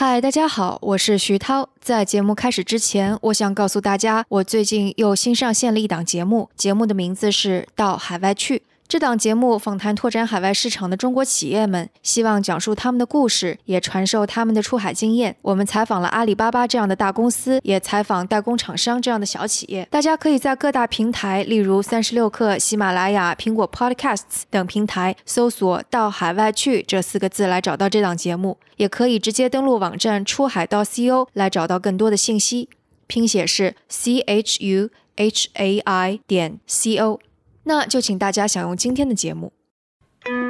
嗨，大家好，我是徐涛。在节目开始之前，我想告诉大家，我最近又新上线了一档节目，节目的名字是《到海外去》。这档节目访谈拓展海外市场的中国企业们，希望讲述他们的故事，也传授他们的出海经验。我们采访了阿里巴巴这样的大公司，也采访代工厂商这样的小企业。大家可以在各大平台，例如三十六氪、喜马拉雅、苹果 Podcasts 等平台搜索“到海外去”这四个字来找到这档节目，也可以直接登录网站出海到 co 来找到更多的信息。拼写是 c h u h a i 点 c o。那就请大家享用今天的节目。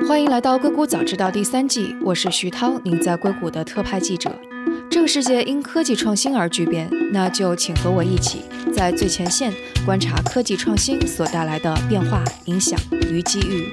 欢迎来到《硅谷早知道》第三季，我是徐涛，您在硅谷的特派记者。这个世界因科技创新而巨变，那就请和我一起在最前线观察科技创新所带来的变化、影响与机遇。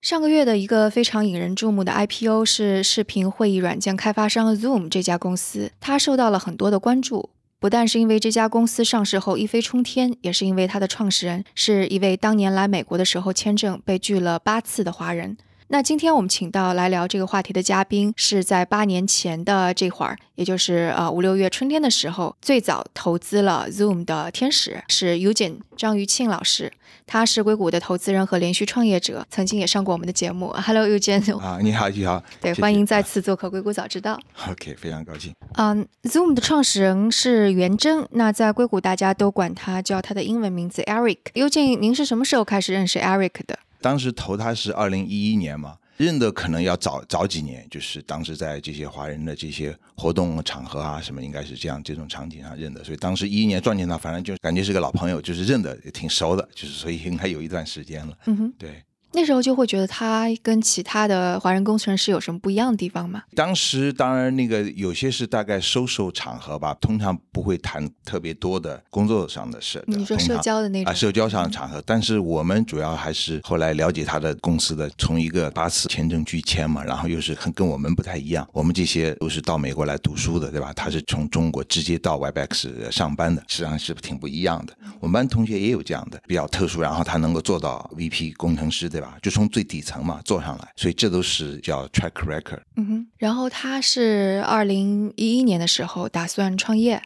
上个月的一个非常引人注目的 IPO 是视频会议软件开发商 Zoom 这家公司，它受到了很多的关注。不但是因为这家公司上市后一飞冲天，也是因为它的创始人是一位当年来美国的时候签证被拒了八次的华人。那今天我们请到来聊这个话题的嘉宾，是在八年前的这会儿，也就是呃五六月春天的时候，最早投资了 Zoom 的天使是 Eugene 张余庆老师。他是硅谷的投资人和连续创业者，曾经也上过我们的节目。Hello Eugene，啊，你好，你好，对，欢迎再次做客硅谷早知道。OK，非常高兴。嗯，Zoom 的创始人是袁征，那在硅谷大家都管他叫他的英文名字 Eric。Eugene，您是什么时候开始认识 Eric 的？当时投他是二零一一年嘛，认的可能要早早几年，就是当时在这些华人的这些活动场合啊什么，应该是这样这种场景上认的，所以当时一一年撞见他，反正就感觉是个老朋友，就是认的也挺熟的，就是所以应该有一段时间了。嗯哼，对。那时候就会觉得他跟其他的华人工程师有什么不一样的地方吗？当时当然那个有些是大概收收场合吧，通常不会谈特别多的工作上的事。你说社交的那种啊，社交上的场合。但是我们主要还是后来了解他的公司的，从一个八次签证拒签嘛，然后又是很跟我们不太一样。我们这些都是到美国来读书的，对吧？他是从中国直接到 Webex 上班的，实际上是挺不一样的。我们班同学也有这样的比较特殊，然后他能够做到 VP 工程师，对吧？就从最底层嘛做上来，所以这都是叫 track record。嗯哼，然后他是二零一一年的时候打算创业。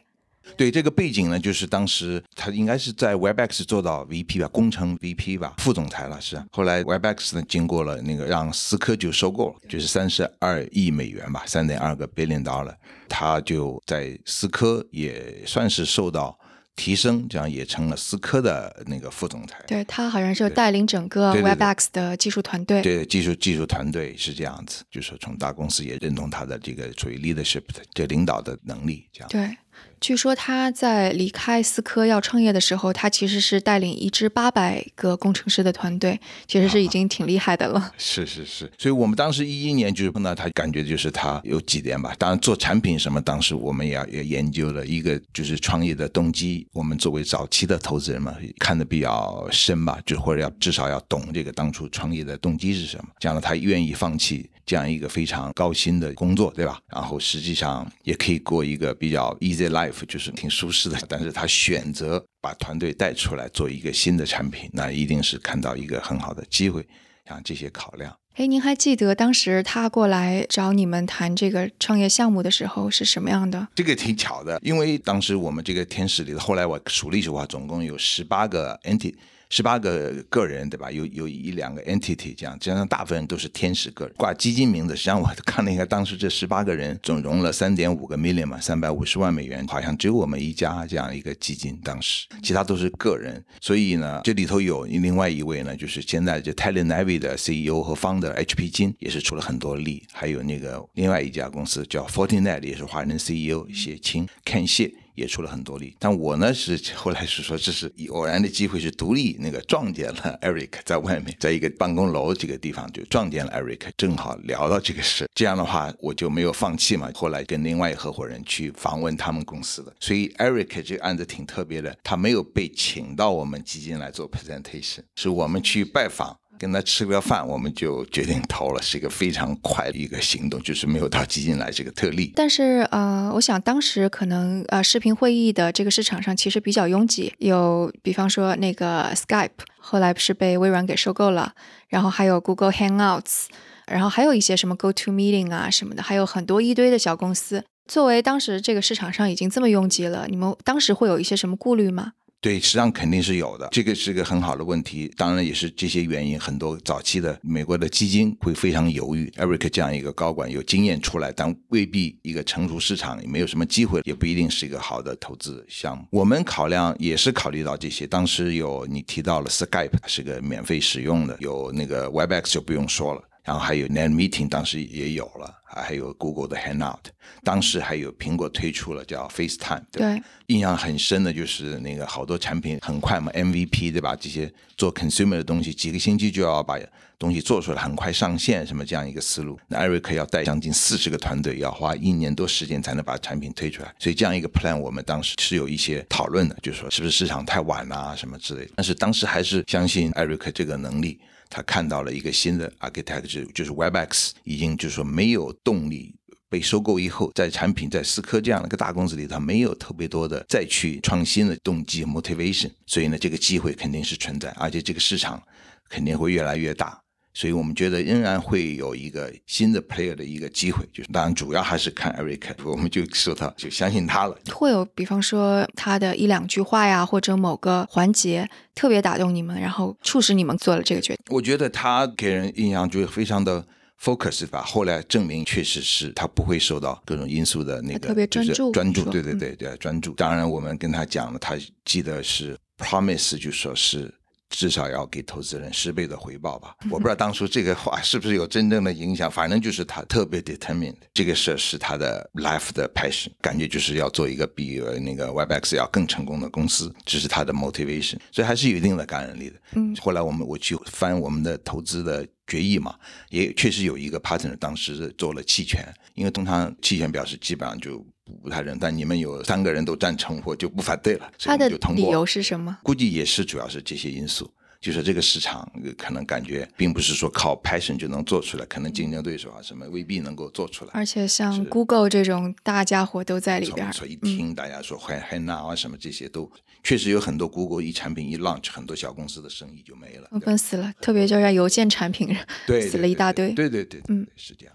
对这个背景呢，就是当时他应该是在 Webex 做到 VP 吧，工程 VP 吧，副总裁了是。后来 Webex 呢，经过了那个让思科就收购了，就是三十二亿美元吧，三点二个 billion dollar，他就在思科也算是受到。提升，这样也成了思科的那个副总裁。对他好像是带领整个 Webex 的技术团队。对技术技术团队是这样子，就是从大公司也认同他的这个属于 leadership 的这领导的能力，这样。对。据说他在离开思科要创业的时候，他其实是带领一支八百个工程师的团队，其实是已经挺厉害的了。是是是，所以我们当时一一年就是碰到他，感觉就是他有几点吧。当然做产品什么，当时我们也要也研究了一个就是创业的动机。我们作为早期的投资人嘛，看的比较深吧，就或者要至少要懂这个当初创业的动机是什么，讲了他愿意放弃。这样一个非常高薪的工作，对吧？然后实际上也可以过一个比较 easy life，就是挺舒适的。但是他选择把团队带出来做一个新的产品，那一定是看到一个很好的机会，像这些考量。哎，您还记得当时他过来找你们谈这个创业项目的时候是什么样的？这个挺巧的，因为当时我们这个天使里的，后来我数了一数，话总共有十八个 entity。十八个个人，对吧？有有一两个 entity，这样，这样大部分人都是天使个人挂基金名字。实际上我看了一下，当时这十八个人总融了三点五个 million 嘛，三百五十万美元，好像只有我们一家这样一个基金，当时其他都是个人。所以呢，这里头有另外一位呢，就是现在这 Telenavy 的 CEO 和 founder HP 金也是出了很多力，还有那个另外一家公司叫 Fortinet，也是华人 CEO 谢清 Ken 谢。也出了很多力，但我呢是后来是说这是偶然的机会是独立那个撞见了 Eric 在外面，在一个办公楼这个地方就撞见了 Eric，正好聊到这个事，这样的话我就没有放弃嘛。后来跟另外一合伙人去访问他们公司的，所以 Eric 这个案子挺特别的，他没有被请到我们基金来做 presentation，是我们去拜访。跟他吃个饭，我们就决定投了，是一个非常快的一个行动，就是没有到基金来这个特例。但是呃，我想当时可能呃，视频会议的这个市场上其实比较拥挤，有比方说那个 Skype，后来不是被微软给收购了，然后还有 Google Hangouts，然后还有一些什么 Go To Meeting 啊什么的，还有很多一堆的小公司。作为当时这个市场上已经这么拥挤了，你们当时会有一些什么顾虑吗？对，实际上肯定是有的，这个是个很好的问题。当然也是这些原因，很多早期的美国的基金会非常犹豫。Eric 这样一个高管有经验出来，但未必一个成熟市场也没有什么机会，也不一定是一个好的投资项目。我们考量也是考虑到这些。当时有你提到了 Skype 是个免费使用的，有那个 Webex 就不用说了。然后还有 Net Meeting，当时也有了，还有 Google 的 Hangout，当时还有苹果推出了叫 FaceTime，对，印象很深的就是那个好多产品很快嘛，MVP 对吧？这些做 consumer 的东西，几个星期就要把东西做出来，很快上线，什么这样一个思路。那 Eric 要带将近四十个团队，要花一年多时间才能把产品推出来，所以这样一个 plan 我们当时是有一些讨论的，就是说是不是市场太晚了什么之类的。但是当时还是相信 Eric 这个能力。他看到了一个新的 architecture，就是 Webex 已经就是说没有动力被收购以后，在产品在思科这样的一个大公司里，他没有特别多的再去创新的动机 motivation，所以呢，这个机会肯定是存在，而且这个市场肯定会越来越大。所以我们觉得仍然会有一个新的 player 的一个机会，就是当然主要还是看 Eric，我们就说他就相信他了。会有比方说他的一两句话呀，或者某个环节特别打动你们，然后促使你们做了这个决定。我觉得他给人印象就是非常的 focus 吧，后来证明确实是他不会受到各种因素的那个特别专注，专注，对对对对，专注。当然我们跟他讲了，他记得是 promise，就说是。至少要给投资人十倍的回报吧？我不知道当初这个话是不是有真正的影响，反正就是他特别 determined，这个事是他的 life 的 passion，感觉就是要做一个比那个 Webex 要更成功的公司，这是他的 motivation，所以还是有一定的感染力的。嗯，后来我们我去翻我们的投资的决议嘛，也确实有一个 partner 当时做了弃权，因为通常弃权表示基本上就。不太认，但你们有三个人都赞成，我就不反对了。他的理由是什么？估计也是主要是这些因素，就是这个市场可能感觉并不是说靠 passion 就能做出来，可能竞争对手啊什么未必能够做出来。而且像 Google 这种大家伙都在里边，所以一听大家说还还那啊什么这些都确实有很多 Google 一产品一 launch，很多小公司的生意就没了，分死了。特别就是邮件产品，对死了一大堆。对对对，嗯，是这样。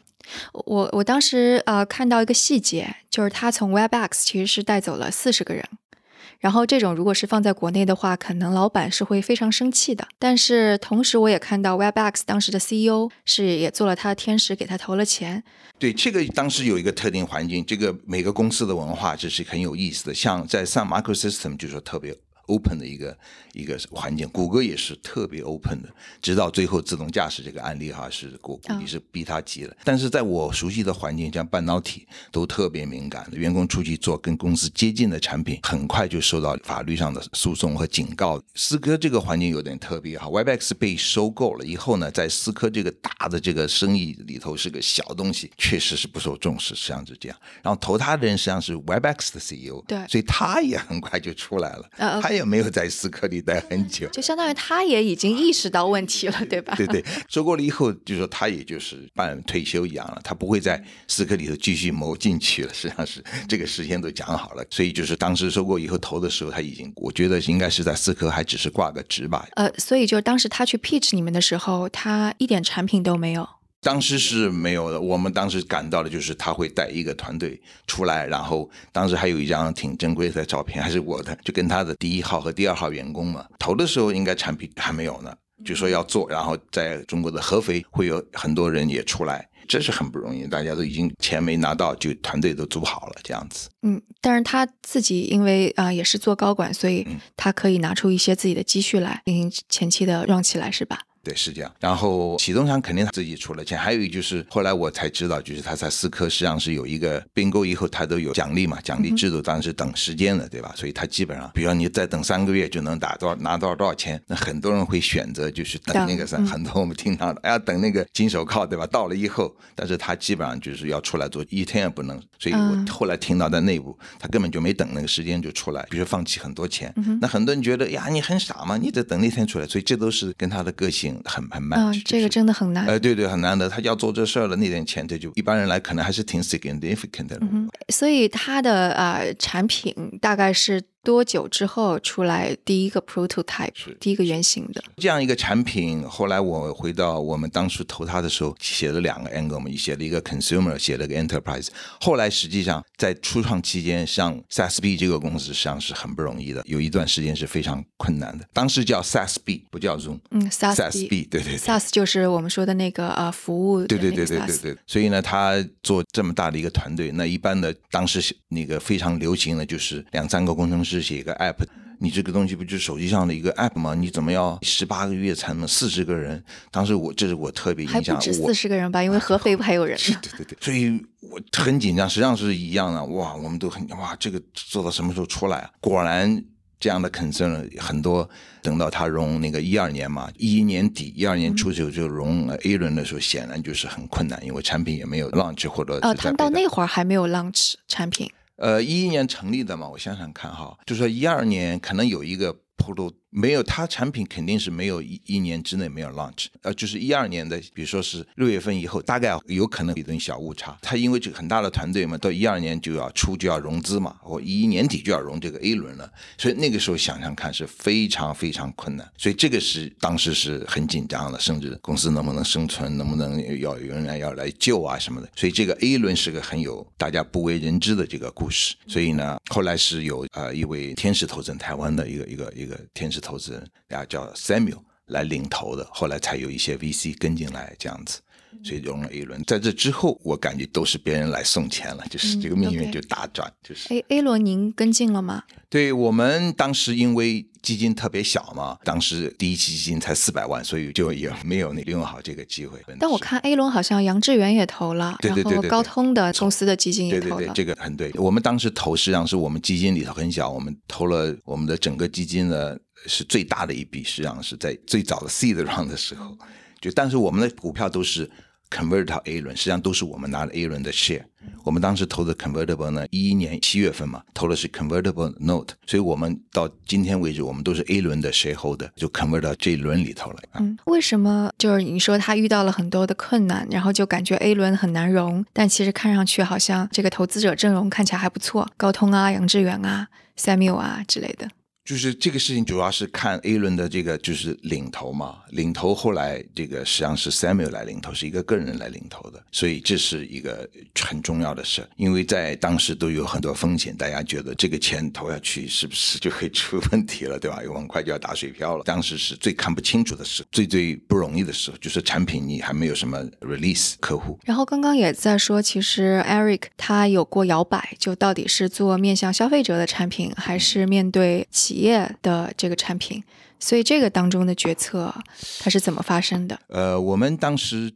我我当时呃看到一个细节，就是他从 Webex 其实是带走了四十个人，然后这种如果是放在国内的话，可能老板是会非常生气的。但是同时我也看到 Webex 当时的 CEO 是也做了他的天使，给他投了钱。对，这个当时有一个特定环境，这个每个公司的文化这是很有意思的。像在 Sun Microsystem 就说特别。Open 的一个一个环境，谷歌也是特别 open 的，直到最后自动驾驶这个案例哈，是估估计是逼他急了。但是在我熟悉的环境，像半导体都特别敏感的，员工出去做跟公司接近的产品，很快就受到法律上的诉讼和警告。思科这个环境有点特别哈，Webex 被收购了以后呢，在思科这个大的这个生意里头是个小东西，确实是不受重视，实际上是这样。然后投他的人实际上是 Webex 的 CEO，对，所以他也很快就出来了，他。也没有在思科里待很久，就相当于他也已经意识到问题了，对吧？对对，收购了以后，就说他也就是办退休一样了，他不会在思科里头继续谋进去了。实际上是这个时间都讲好了，所以就是当时收购以后投的时候，他已经我觉得应该是在思科还只是挂个职吧。呃，所以就当时他去 pitch 你们的时候，他一点产品都没有。当时是没有的，我们当时感到的就是他会带一个团队出来，然后当时还有一张挺珍贵的照片，还是我的，就跟他的第一号和第二号员工嘛。投的时候应该产品还没有呢，就说要做，然后在中国的合肥会有很多人也出来，这是很不容易，大家都已经钱没拿到，就团队都组好了这样子。嗯，但是他自己因为啊也是做高管，所以他可以拿出一些自己的积蓄来进行前期的让起来，是吧？对，是这样。然后启动商肯定他自己出了钱，还有一就是后来我才知道，就是他在思科实际上是有一个并购以后，他都有奖励嘛，奖励制度当然是等时间的，对吧？所以他基本上，比如说你再等三个月就能打多少拿多少多少钱，那很多人会选择就是等那个啥，很多我们听到的，哎呀等那个金手铐，对吧？到了以后，但是他基本上就是要出来做，一天也不能。所以我后来听到在内部，他根本就没等那个时间就出来，比如放弃很多钱。那很多人觉得呀，你很傻嘛，你得等那天出来。所以这都是跟他的个性。性很很是这个真的很难。呃，对对，很难的。他要做这事儿了，那点钱他就一般人来可能还是挺 significant 的。嗯，所以他的呃产品大概是多久之后出来第一个 prototype，第一个原型的？这样一个产品，后来我回到我们当初投它的时候，写了两个 angle，我们写了一个 consumer，写了个 enterprise。后来实际上在初创期间，像 SaaSB 这个公司实际上是很不容易的，有一段时间是非常困难的。当时叫 SaaSB，不叫 Zoom。嗯 SaaSB，对对对。SaaS 就是我们说的那个呃服务对对对对对对，所以呢，他做这么大的一个团队，那一般的当时那个非常流行的就是两三个工程师写一个 app，你这个东西不就是手机上的一个 app 吗？你怎么要十八个月才能四十个人？当时我这是我特别印象，还不止我四十个人吧，因为合肥不还有人呢。对对对，所以我很紧张，实际上是一样的。哇，我们都很哇，这个做到什么时候出来啊？果然这样的 concern 很多，等到他融那个一二年嘛，一一年底、一二年初就就融 A 轮的时候，显然就是很困难，因为产品也没有 launch 或者呃，是在他们到那会儿还没有 launch 产品。呃，一一年成立的嘛，我想想看哈，就说一二年可能有一个 proto 没有，它产品肯定是没有一一年之内没有 launch，呃，就是一二年的，比如说是六月份以后，大概有可能有一点小误差。它因为这个很大的团队嘛，到一二年就要出就要融资嘛，或一一年底就要融这个 A 轮了，所以那个时候想想看是非常非常困难，所以这个是当时是很紧张的，甚至公司能不能生存，能不能要有人来要来救啊什么的，所以这个 A 轮是个很有大家不为人知的这个故事。所以呢，后来是有呃一位天使投资人，台湾的一个一个一个天使投资人，然后叫 Samuel 来领投的，后来才有一些 VC 跟进来这样子。所以融了 A 轮，在这之后，我感觉都是别人来送钱了，就是嗯这个命运就大转，就是。A A 轮您跟进了吗？对我们当时因为基金特别小嘛，当时第一期基金才四百万，所以就也没有利用好这个机会。但我看 A 轮好像杨致远也投了，对对对对对然后高通的公司的基金也投了对对对。这个很对。我们当时投实际上是我们基金里头很小，我们投了我们的整个基金的是最大的一笔，实际上是在最早的 seed round 的时候，就但是我们的股票都是 convert 到 A 轮，实际上都是我们拿了 A 轮的 share。我们当时投的 convertible 呢，一一年七月份嘛，投的是 convertible note，所以我们到今天为止，我们都是 A 轮的 shareholder，就 convert 到这一轮里头了。嗯，为什么就是你说他遇到了很多的困难，然后就感觉 A 轮很难融，但其实看上去好像这个投资者阵容看起来还不错，高通啊、杨致远啊、Samuel 啊之类的。就是这个事情主要是看 A 轮的这个就是领头嘛，领头后来这个实际上是 Samuel 来领头，是一个个人来领头的，所以这是一个很重要的事，因为在当时都有很多风险，大家觉得这个钱投下去是不是就会出问题了，对吧？有很快就要打水漂了。当时是最看不清楚的时候，最最不容易的时候，就是产品你还没有什么 release 客户，然后刚刚也在说，其实 Eric 他有过摇摆，就到底是做面向消费者的产品，还是面对企业的这个产品？所以这个当中的决策，它是怎么发生的？呃，我们当时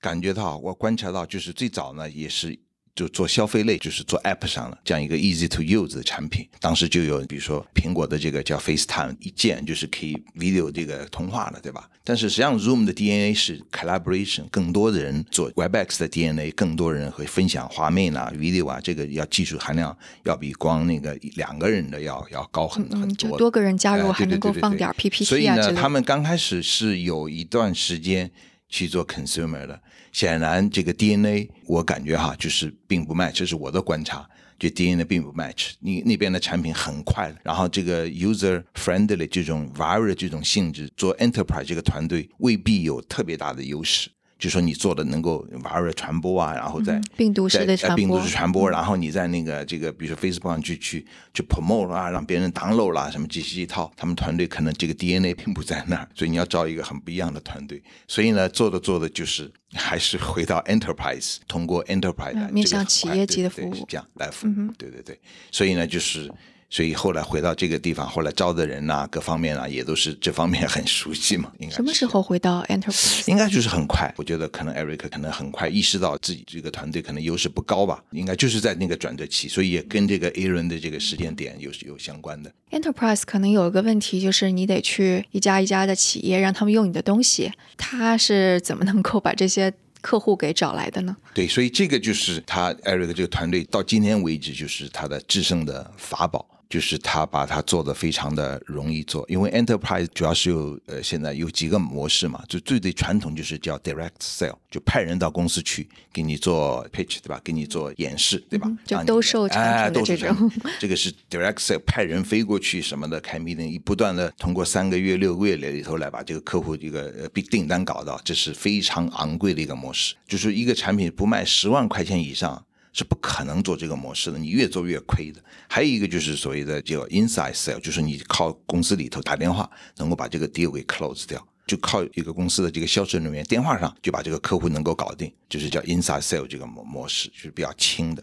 感觉到，我观察到，就是最早呢，也是就做消费类，就是做 App 上了这样一个 easy to use 的产品。当时就有，比如说苹果的这个叫 FaceTime，一键就是可以 video 这个通话了，对吧？但是实际上 Zoom 的 DNA 是 collaboration，更多的人做 WebEx 的 DNA，更多人会分享画面啊、video 啊，这个要技术含量要比光那个两个人的要要高很很嗯，多的。就多个人加入，哎还能够对对对对对放点儿 PPT 啊所以呢。他们刚开始是有一段时间去做 consumer 的。显然，这个 DNA 我感觉哈，就是并不 match，这是我的观察。就 DNA 并不 match，你那边的产品很快，然后这个 user friendly 这种 viral 这种性质，做 enterprise 这个团队未必有特别大的优势。就说你做的能够 viral 传播啊，然后在、嗯病毒式的传播病毒式传播，然后你在那个这个，比如说 Facebook 上去去去 promote 啊，让别人 download 啦，什么这些一套，他们团队可能这个 DNA 并不在那儿，所以你要招一个很不一样的团队。所以呢，做的做的就是还是回到 enterprise，通过 enterprise 来嗯面向企业级的服务这样来服务，对对对。所以呢，就是。所以后来回到这个地方，后来招的人呐、各方面啊，也都是这方面很熟悉嘛。应该什么时候回到 Enterprise？应该就是很快，我觉得可能 Eric 可能很快意识到自己这个团队可能优势不高吧，应该就是在那个转折期，所以也跟这个 A 轮的这个时间点有有相关的。Enterprise 可能有一个问题，就是你得去一家一家的企业，让他们用你的东西。他是怎么能够把这些客户给找来的呢？对，所以这个就是他 Eric 这个团队到今天为止就是他的制胜的法宝。就是它把它做的非常的容易做，因为 enterprise 主要是有呃现在有几个模式嘛，就最最传统就是叫 direct sale，就派人到公司去给你做 pitch 对吧？给你做演示对吧？就都售产品的这种，这个是 direct sale，派人飞过去什么的开 meeting，不断的通过三个月六个月里头来把这个客户一个订订单搞到，这是非常昂贵的一个模式，就是一个产品不卖十万块钱以上。是不可能做这个模式的，你越做越亏的。还有一个就是所谓的叫 inside sale，就是你靠公司里头打电话能够把这个 deal 给 close 掉，就靠一个公司的这个销售人员电话上就把这个客户能够搞定，就是叫 inside sale 这个模模式，就是比较轻的。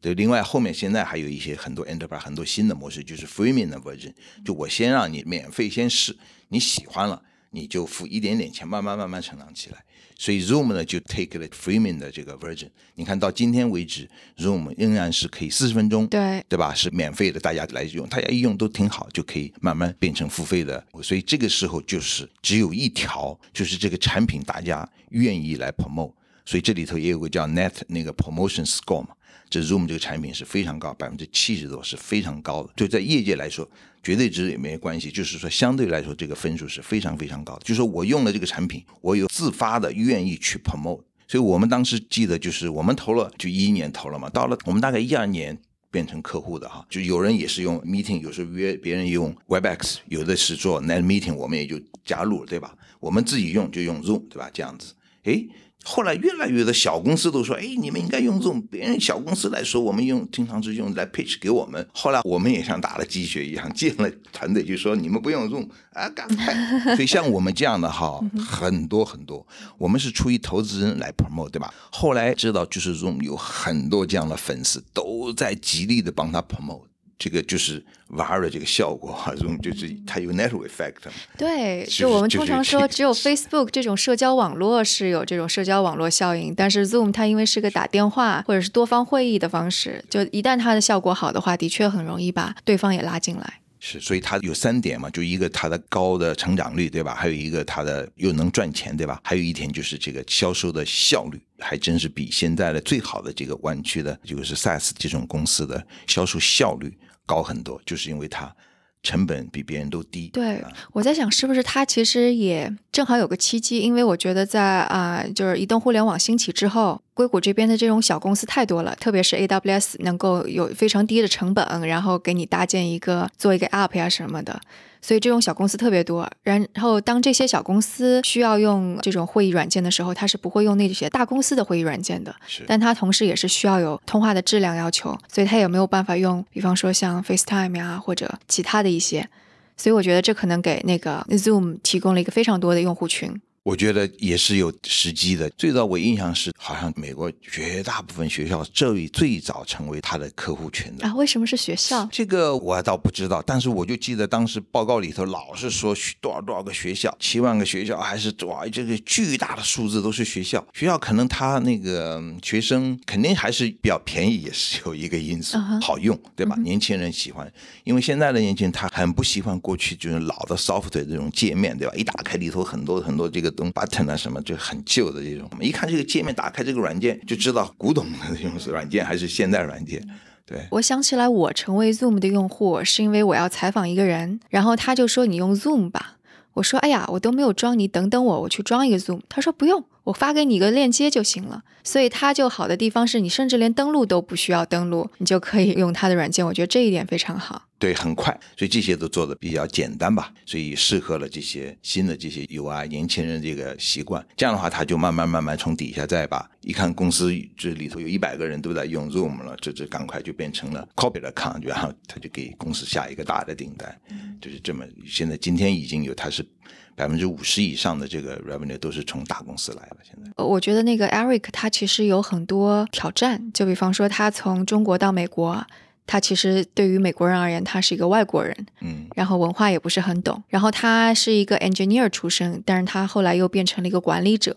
对，另外后面现在还有一些很多 enterprise 很多新的模式，就是 freemium 的 version，就我先让你免费先试，你喜欢了你就付一点点钱，慢慢慢慢成长起来。所以 Zoom 呢就 take 了 freemium 的这个 version，你看到今天为止，Zoom 仍然是可以四十分钟，对对吧？是免费的，大家来用，大家一用都挺好，就可以慢慢变成付费的。所以这个时候就是只有一条，就是这个产品大家愿意来 promote。所以这里头也有个叫 Net 那个 Promotion Score 嘛。这 Zoom 这个产品是非常高，百分之七十多是非常高的。就在业界来说，绝对值也没关系，就是说相对来说这个分数是非常非常高的。就是说我用了这个产品，我有自发的愿意去 promote。所以我们当时记得就是我们投了，就一一年投了嘛。到了我们大概一二年变成客户的哈，就有人也是用 Meeting，有时候约别人用 Webex，有的是做 Net Meeting，我们也就加入了，对吧？我们自己用就用 Zoom，对吧？这样子，诶。后来越来越多小公司都说：“哎，你们应该用这种。”别人小公司来说，我们用经常是用来 pitch 给我们。后来我们也像打了鸡血一样，建了 团队，就说你们不用用啊，赶快。所以像我们这样的哈，很多很多，我们是出于投资人来 promote，对吧？后来知道就是用有很多这样的粉丝都在极力的帮他 promote。这个就是玩的这个效果哈，这种就是它有 network effect。对，就我们通常说，只有 Facebook 这种社交网络是有这种社交网络效应，但是 Zoom 它因为是个打电话或者是多方会议的方式，就一旦它的效果好的话，的确很容易把对方也拉进来。是，所以它有三点嘛，就一个它的高的成长率，对吧？还有一个它的又能赚钱，对吧？还有一点就是这个销售的效率，还真是比现在的最好的这个湾区的，就是 SaaS 这种公司的销售效率。高很多，就是因为它成本比别人都低。对，我在想是不是它其实也正好有个契机，因为我觉得在啊，就是移动互联网兴起之后，硅谷这边的这种小公司太多了，特别是 AWS 能够有非常低的成本，然后给你搭建一个做一个 App 呀什么的。所以这种小公司特别多，然后当这些小公司需要用这种会议软件的时候，它是不会用那些大公司的会议软件的。是，但它同时也是需要有通话的质量要求，所以它也没有办法用，比方说像 FaceTime 呀或者其他的一些。所以我觉得这可能给那个 Zoom 提供了一个非常多的用户群。我觉得也是有时机的。最早我印象是，好像美国绝大部分学校这里最早成为他的客户群的啊。为什么是学校？这个我倒不知道，但是我就记得当时报告里头老是说多少多少个学校，七万个学校，还是哇这个巨大的数字都是学校。学校可能他那个学生肯定还是比较便宜，也是有一个因素，好用，对吧？年轻人喜欢，因为现在的年轻人他很不喜欢过去就是老的 software 这种界面，对吧？一打开里头很多很多这个。东 button 啊什么就很旧的这种，我们一看这个界面，打开这个软件就知道古董的这种软件还是现代软件。对，我想起来，我成为 Zoom 的用户是因为我要采访一个人，然后他就说你用 Zoom 吧，我说哎呀，我都没有装，你等等我，我去装一个 Zoom。他说不用，我发给你一个链接就行了。所以它就好的地方是你甚至连登录都不需要登录，你就可以用它的软件。我觉得这一点非常好。对，很快，所以这些都做的比较简单吧，所以适合了这些新的这些 UI 年轻人这个习惯。这样的话，他就慢慢慢慢从底下再把一看公司这里头有一百个人都在用 Zoom 了，这这赶快就变成了 copy 的 account，然后他就给公司下一个大的订单，就是这么。现在今天已经有，他是百分之五十以上的这个 revenue 都是从大公司来了。现在，我觉得那个 Eric 他其实有很多挑战，就比方说他从中国到美国。他其实对于美国人而言，他是一个外国人，嗯，然后文化也不是很懂。然后他是一个 engineer 出身，但是他后来又变成了一个管理者。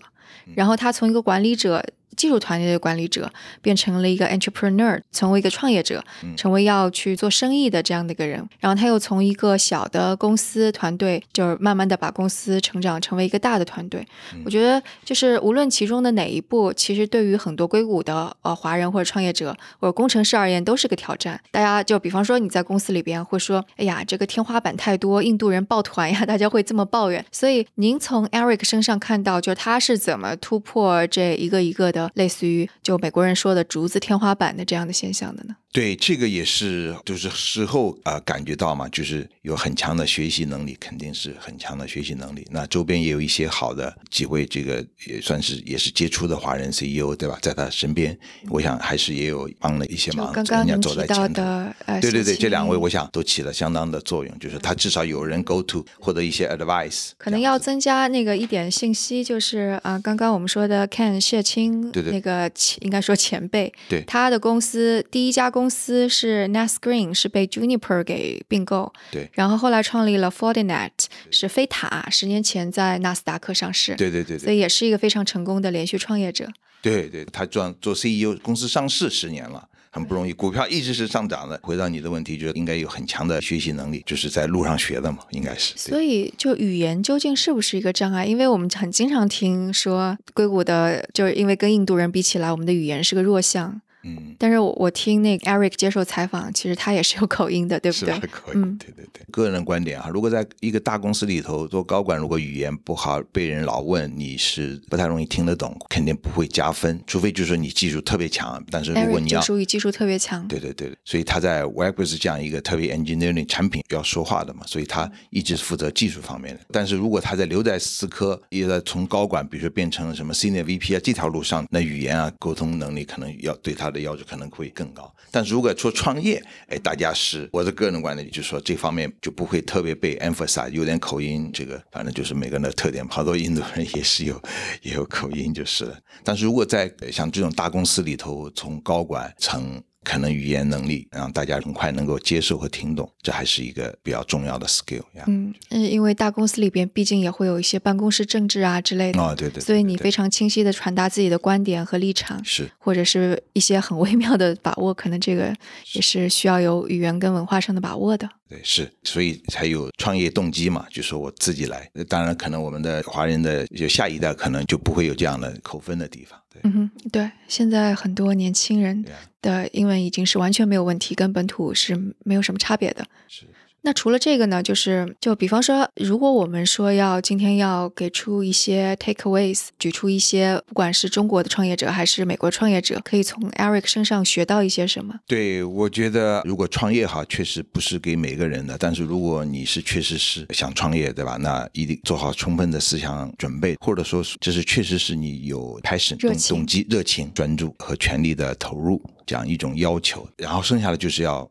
然后他从一个管理者技术团队的管理者，变成了一个 entrepreneur，成为一个创业者，成为要去做生意的这样的一个人。然后他又从一个小的公司团队，就是慢慢的把公司成长成为一个大的团队。我觉得就是无论其中的哪一步，其实对于很多硅谷的呃华人或者创业者或者工程师而言，都是个挑战。大家就比方说你在公司里边会说，哎呀，这个天花板太多，印度人抱团呀，大家会这么抱怨。所以您从 Eric 身上看到，就是他是怎么突破这一个一个的类似于就美国人说的竹子天花板的这样的现象的呢？对，这个也是，就是事后啊感觉到嘛，就是有很强的学习能力，肯定是很强的学习能力。那周边也有一些好的几位，这个也算是也是杰出的华人 CEO，对吧？在他身边，我想还是也有帮了一些忙。刚刚人家走在前头的，对对对，这两位我想都起了相当的作用，就是他至少有人 go to 获得一些 advice。可能要增加那个一点信息，就是啊，刚刚我们说的 Ken 谢青，对对，那个应该说前辈，对他的公司第一家公司是。NetScreen 是被 Juniper 给并购，对，然后后来创立了 Fortinet，是飞塔，十年前在纳斯达克上市，对对对，所以也是一个非常成功的连续创业者。对对，他做做 CEO，公司上市十年了，很不容易，股票一直是上涨的。回到你的问题，就应该有很强的学习能力，就是在路上学的嘛，应该是。所以，就语言究竟是不是一个障碍？因为我们很经常听说，硅谷的，就是因为跟印度人比起来，我们的语言是个弱项。嗯，但是我我听那个 Eric 接受采访，其实他也是有口音的，对不对？嗯，对对对。个人观点啊，如果在一个大公司里头做高管，如果语言不好，被人老问，你是不太容易听得懂，肯定不会加分。除非就是说你技术特别强，但是如果你要属于技术特别强，对对对。所以他在 Webs 这样一个特别 engineering 产品要说话的嘛，所以他一直负责技术方面的。但是如果他在留在思科，也在从高管，比如说变成什么 senior VP 啊这条路上，那语言啊沟通能力可能要对他的要求可能会。更高，但如果做创业，哎，大家是我的个人观点，就是说这方面就不会特别被 emphasize，有点口音，这个反正就是每个人的特点。好多印度人也是有 也有口音，就是。但是如果在像这种大公司里头，从高管层。可能语言能力让大家很快能够接受和听懂，这还是一个比较重要的 skill 呀。嗯嗯，因为大公司里边毕竟也会有一些办公室政治啊之类的。哦，对对。所以你非常清晰的传达自己的观点和立场，是或者是一些很微妙的把握，可能这个也是需要有语言跟文化上的把握的。对，是，所以才有创业动机嘛，就说我自己来。当然，可能我们的华人的就下一代可能就不会有这样的扣分的地方。嗯哼，对，现在很多年轻人的英文已经是完全没有问题，跟本土是没有什么差别的。是。那除了这个呢，就是就比方说，如果我们说要今天要给出一些 takeaways，举出一些，不管是中国的创业者还是美国创业者，可以从 Eric 身上学到一些什么？对，我觉得如果创业哈，确实不是给每个人的，但是如果你是确实是想创业，对吧？那一定做好充分的思想准备，或者说这是确实是你有 passion 动动机、热情、专注和全力的投入这样一种要求，然后剩下的就是要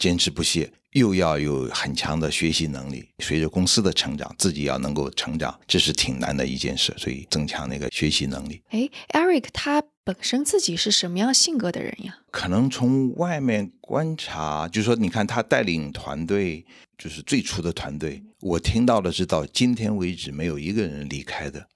坚持不懈。又要有很强的学习能力，随着公司的成长，自己要能够成长，这是挺难的一件事。所以增强那个学习能力。哎，Eric 他本身自己是什么样性格的人呀？可能从外面观察，就是说，你看他带领团队，就是最初的团队，我听到的是到今天为止没有一个人离开的。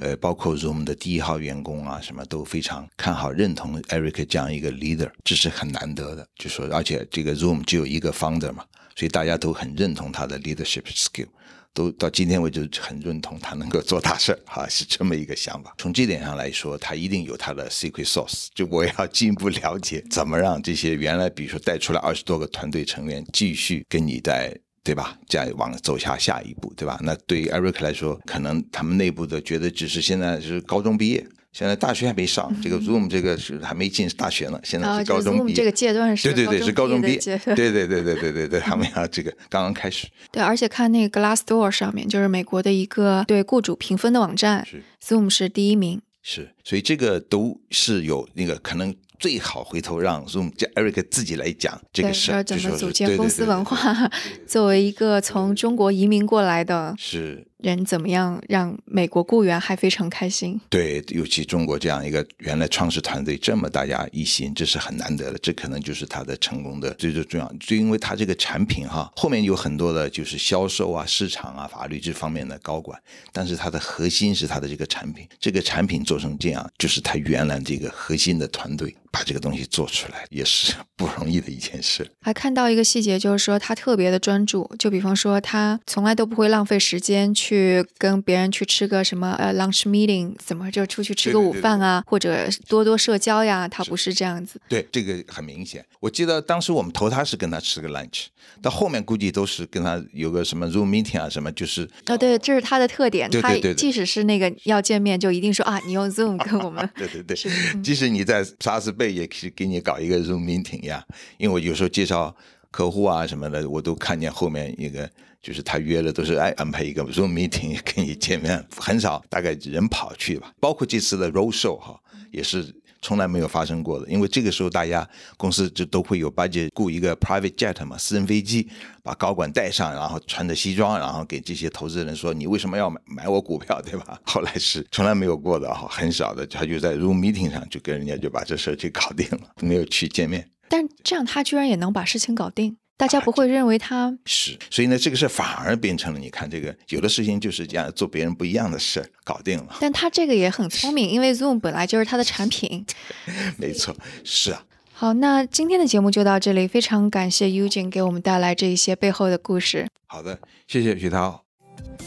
呃，包括 Zoom 的第一号员工啊，什么都非常看好、认同 Eric 这样一个 leader，这是很难得的。就说，而且这个 Zoom 只有一个 founder 嘛，所以大家都很认同他的 leadership skill，都到今天为止很认同他能够做大事儿哈，是这么一个想法。从这点上来说，他一定有他的 secret sauce。就我要进一步了解，怎么让这些原来比如说带出来二十多个团队成员继续跟你在。对吧？再往走下下一步，对吧？那对于 Eric 来说，可能他们内部的觉得只是现在是高中毕业，现在大学还没上，这个 Zoom 这个是还没进大学呢，现在是高中毕业这个阶段是对对对是高中毕业，对对对对对对对，他们要这个刚刚开始。对，而且看那个 Glassdoor 上面，就是美国的一个对雇主评分的网站是，Zoom 是第一名。是，所以这个都是有那个可能。最好回头让 Zoom 叫 Eric 自己来讲这个事儿，怎么组建公司文化。作为一个从中国移民过来的，是。人怎么样让美国雇员还非常开心？对，尤其中国这样一个原来创始团队这么大家一心，这是很难得的。这可能就是他的成功的最最重要，就因为他这个产品哈，后面有很多的就是销售啊、市场啊、法律这方面的高管，但是它的核心是它的这个产品。这个产品做成这啊，就是他原来这个核心的团队把这个东西做出来，也是不容易的一件事。还看到一个细节，就是说他特别的专注，就比方说他从来都不会浪费时间去跟别人去吃个什么呃 lunch meeting，怎么就出去吃个午饭啊，或者多多社交呀，他不是这样子。对，这个很明显。我记得当时我们投他是跟他吃个 lunch，到后面估计都是跟他有个什么 Zoom meeting 啊，什么就是哦，对，这是他的特点。对对对，即使是那个要见面，就一定说啊，你用 Zoom 跟我们。对对对，即使你在沙士贝也可以给你搞一个 Zoom meeting 呀，因为我有时候介绍客户啊什么的，我都看见后面一个就是他约的都是哎安排一个 Zoom meeting 跟你见面，很少大概人跑去吧。包括这次的 Road Show 哈，也是。从来没有发生过的，因为这个时候大家公司就都会有 budget 雇一个 private jet 嘛，私人飞机，把高管带上，然后穿着西装，然后给这些投资人说：“你为什么要买买我股票，对吧？” 后来是从来没有过的哈，很少的，他就在 room meeting 上就跟人家就把这事儿就搞定了，没有去见面。但这样他居然也能把事情搞定。大家不会认为他是，所以呢，这个事反而变成了，你看这个有的事情就是这样做别人不一样的事搞定了。但他这个也很聪明，因为 Zoom 本来就是他的产品。没错，是啊。好，那今天的节目就到这里，非常感谢 Eugene 给我们带来这一些背后的故事。好的，谢谢徐涛。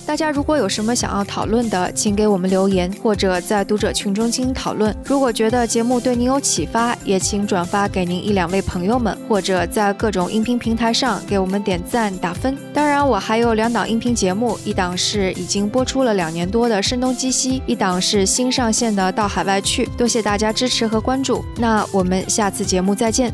大家如果有什么想要讨论的，请给我们留言，或者在读者群中进行讨论。如果觉得节目对您有启发，也请转发给您一两位朋友们，或者在各种音频平台上给我们点赞打分。当然，我还有两档音频节目，一档是已经播出了两年多的《声东击西》，一档是新上线的《到海外去》。多谢大家支持和关注，那我们下次节目再见。